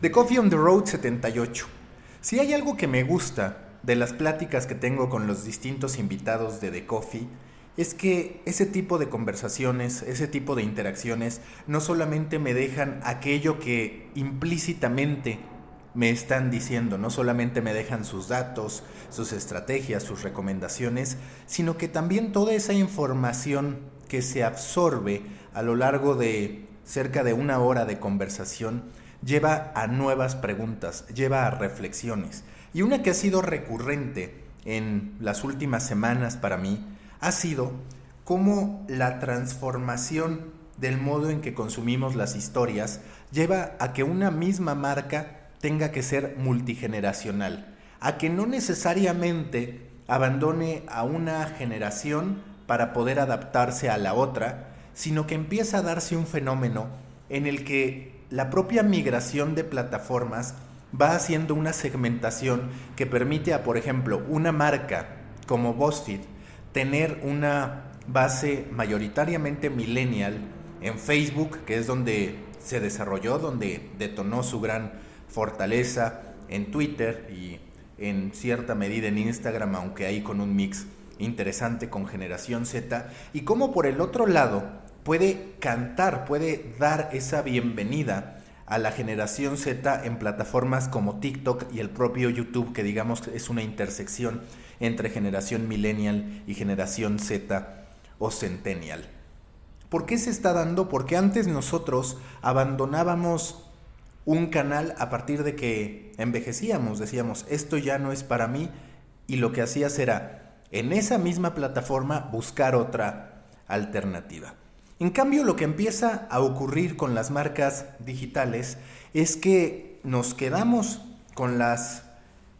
The Coffee on the Road 78. Si hay algo que me gusta de las pláticas que tengo con los distintos invitados de The Coffee, es que ese tipo de conversaciones, ese tipo de interacciones, no solamente me dejan aquello que implícitamente me están diciendo, no solamente me dejan sus datos, sus estrategias, sus recomendaciones, sino que también toda esa información que se absorbe a lo largo de cerca de una hora de conversación lleva a nuevas preguntas, lleva a reflexiones. Y una que ha sido recurrente en las últimas semanas para mí ha sido cómo la transformación del modo en que consumimos las historias lleva a que una misma marca tenga que ser multigeneracional, a que no necesariamente abandone a una generación para poder adaptarse a la otra, sino que empieza a darse un fenómeno en el que la propia migración de plataformas va haciendo una segmentación que permite a, por ejemplo, una marca como BuzzFeed tener una base mayoritariamente millennial en Facebook, que es donde se desarrolló, donde detonó su gran fortaleza, en Twitter y en cierta medida en Instagram, aunque ahí con un mix interesante con generación Z, y cómo por el otro lado puede cantar, puede dar esa bienvenida a la generación Z en plataformas como TikTok y el propio YouTube, que digamos es una intersección entre generación millennial y generación Z o centennial. ¿Por qué se está dando? Porque antes nosotros abandonábamos un canal a partir de que envejecíamos, decíamos, esto ya no es para mí, y lo que hacías era, en esa misma plataforma, buscar otra alternativa. En cambio, lo que empieza a ocurrir con las marcas digitales es que nos quedamos con las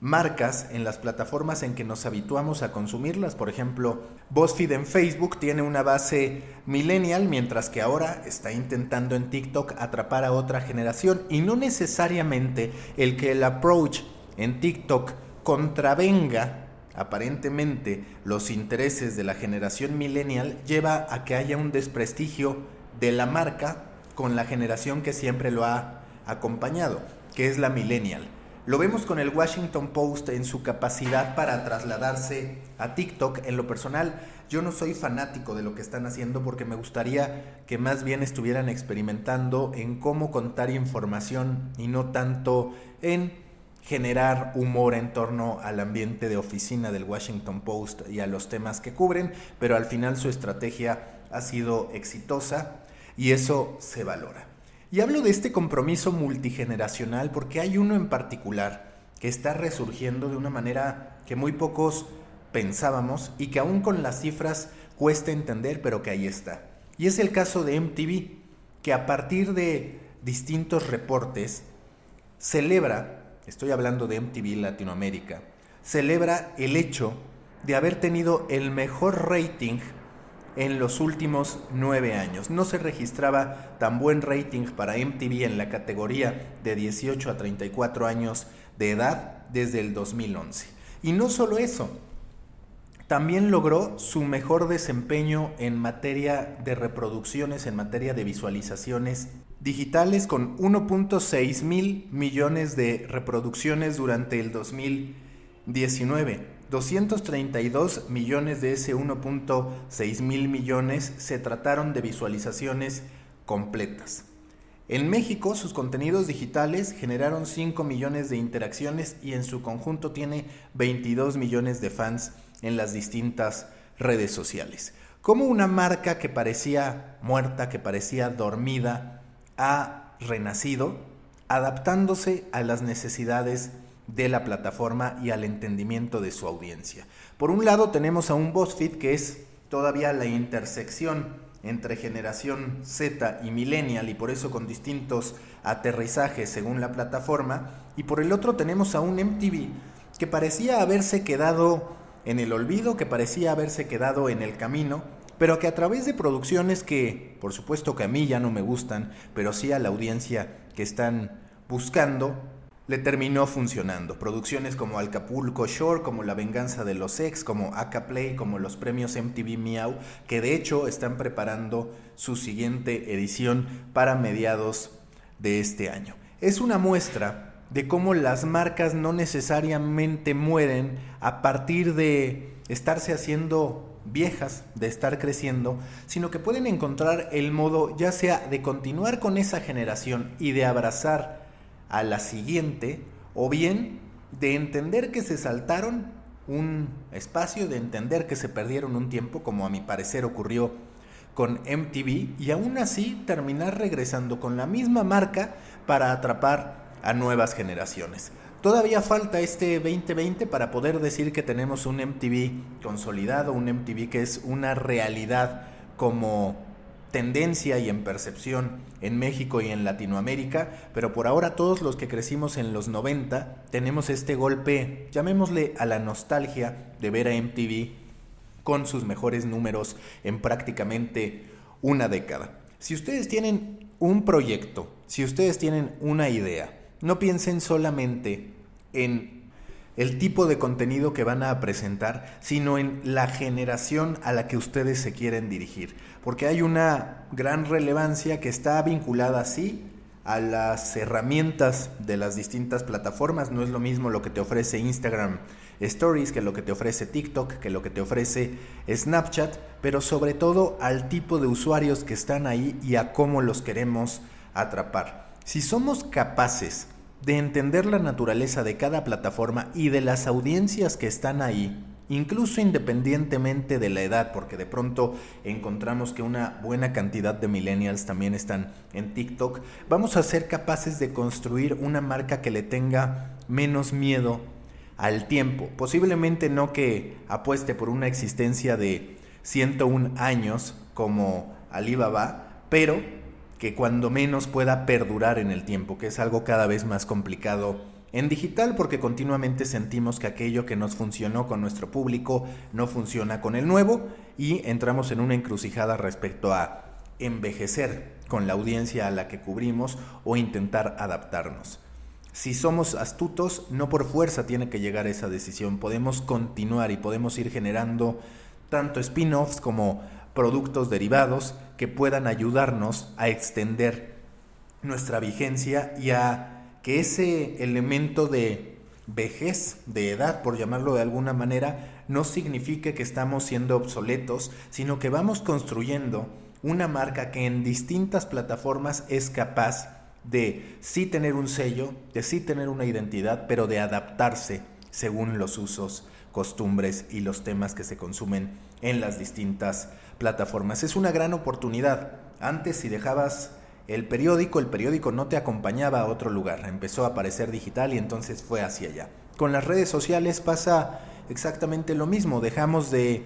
marcas en las plataformas en que nos habituamos a consumirlas. Por ejemplo, BuzzFeed en Facebook tiene una base millennial, mientras que ahora está intentando en TikTok atrapar a otra generación. Y no necesariamente el que el approach en TikTok contravenga aparentemente los intereses de la generación millennial lleva a que haya un desprestigio de la marca con la generación que siempre lo ha acompañado, que es la millennial. Lo vemos con el Washington Post en su capacidad para trasladarse a TikTok. En lo personal, yo no soy fanático de lo que están haciendo porque me gustaría que más bien estuvieran experimentando en cómo contar información y no tanto en generar humor en torno al ambiente de oficina del Washington Post y a los temas que cubren, pero al final su estrategia ha sido exitosa y eso se valora. Y hablo de este compromiso multigeneracional porque hay uno en particular que está resurgiendo de una manera que muy pocos pensábamos y que aún con las cifras cuesta entender, pero que ahí está. Y es el caso de MTV, que a partir de distintos reportes celebra estoy hablando de MTV Latinoamérica, celebra el hecho de haber tenido el mejor rating en los últimos nueve años. No se registraba tan buen rating para MTV en la categoría de 18 a 34 años de edad desde el 2011. Y no solo eso, también logró su mejor desempeño en materia de reproducciones, en materia de visualizaciones digitales con 1.6 mil millones de reproducciones durante el 2019. 232 millones de ese 1.6 mil millones se trataron de visualizaciones completas. En México sus contenidos digitales generaron 5 millones de interacciones y en su conjunto tiene 22 millones de fans en las distintas redes sociales. Como una marca que parecía muerta, que parecía dormida, ha renacido adaptándose a las necesidades de la plataforma y al entendimiento de su audiencia. Por un lado tenemos a un BuzzFeed que es todavía la intersección entre generación Z y millennial y por eso con distintos aterrizajes según la plataforma. Y por el otro tenemos a un MTV que parecía haberse quedado en el olvido, que parecía haberse quedado en el camino pero que a través de producciones que, por supuesto que a mí ya no me gustan, pero sí a la audiencia que están buscando, le terminó funcionando. Producciones como Acapulco Shore, como La Venganza de los Ex, como Aka Play, como los premios MTV Miau, que de hecho están preparando su siguiente edición para mediados de este año. es una muestra de cómo las marcas no necesariamente mueren a partir de estarse haciendo viejas, de estar creciendo, sino que pueden encontrar el modo ya sea de continuar con esa generación y de abrazar a la siguiente, o bien de entender que se saltaron un espacio, de entender que se perdieron un tiempo, como a mi parecer ocurrió con MTV, y aún así terminar regresando con la misma marca para atrapar a nuevas generaciones. Todavía falta este 2020 para poder decir que tenemos un MTV consolidado, un MTV que es una realidad como tendencia y en percepción en México y en Latinoamérica, pero por ahora todos los que crecimos en los 90 tenemos este golpe, llamémosle a la nostalgia de ver a MTV con sus mejores números en prácticamente una década. Si ustedes tienen un proyecto, si ustedes tienen una idea, no piensen solamente en el tipo de contenido que van a presentar, sino en la generación a la que ustedes se quieren dirigir. Porque hay una gran relevancia que está vinculada así a las herramientas de las distintas plataformas. No es lo mismo lo que te ofrece Instagram Stories que lo que te ofrece TikTok, que lo que te ofrece Snapchat, pero sobre todo al tipo de usuarios que están ahí y a cómo los queremos atrapar. Si somos capaces de entender la naturaleza de cada plataforma y de las audiencias que están ahí, incluso independientemente de la edad, porque de pronto encontramos que una buena cantidad de millennials también están en TikTok, vamos a ser capaces de construir una marca que le tenga menos miedo al tiempo. Posiblemente no que apueste por una existencia de 101 años como Alibaba, pero que cuando menos pueda perdurar en el tiempo, que es algo cada vez más complicado en digital porque continuamente sentimos que aquello que nos funcionó con nuestro público no funciona con el nuevo y entramos en una encrucijada respecto a envejecer con la audiencia a la que cubrimos o intentar adaptarnos. Si somos astutos, no por fuerza tiene que llegar esa decisión, podemos continuar y podemos ir generando tanto spin-offs como productos derivados que puedan ayudarnos a extender nuestra vigencia y a que ese elemento de vejez, de edad, por llamarlo de alguna manera, no signifique que estamos siendo obsoletos, sino que vamos construyendo una marca que en distintas plataformas es capaz de sí tener un sello, de sí tener una identidad, pero de adaptarse según los usos, costumbres y los temas que se consumen en las distintas plataformas. Es una gran oportunidad. Antes si dejabas el periódico, el periódico no te acompañaba a otro lugar, empezó a aparecer digital y entonces fue hacia allá. Con las redes sociales pasa exactamente lo mismo, dejamos de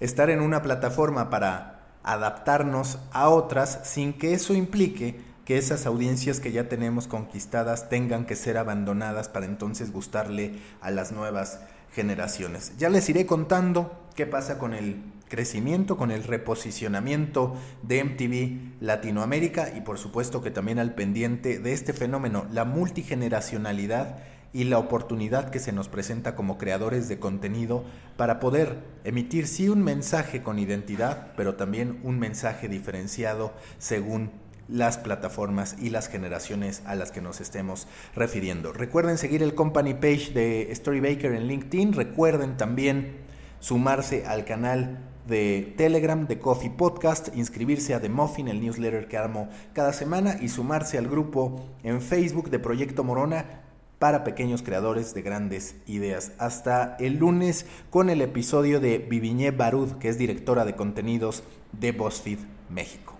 estar en una plataforma para adaptarnos a otras sin que eso implique que esas audiencias que ya tenemos conquistadas tengan que ser abandonadas para entonces gustarle a las nuevas generaciones. Ya les iré contando qué pasa con el crecimiento, con el reposicionamiento de MTV Latinoamérica y por supuesto que también al pendiente de este fenómeno, la multigeneracionalidad y la oportunidad que se nos presenta como creadores de contenido para poder emitir sí un mensaje con identidad, pero también un mensaje diferenciado según las plataformas y las generaciones a las que nos estemos refiriendo. Recuerden seguir el company page de Storybaker en LinkedIn, recuerden también sumarse al canal de Telegram, de Coffee Podcast, inscribirse a The Muffin, el newsletter que armo cada semana, y sumarse al grupo en Facebook de Proyecto Morona para pequeños creadores de grandes ideas. Hasta el lunes con el episodio de Viviñé Barud, que es directora de contenidos de BuzzFeed México.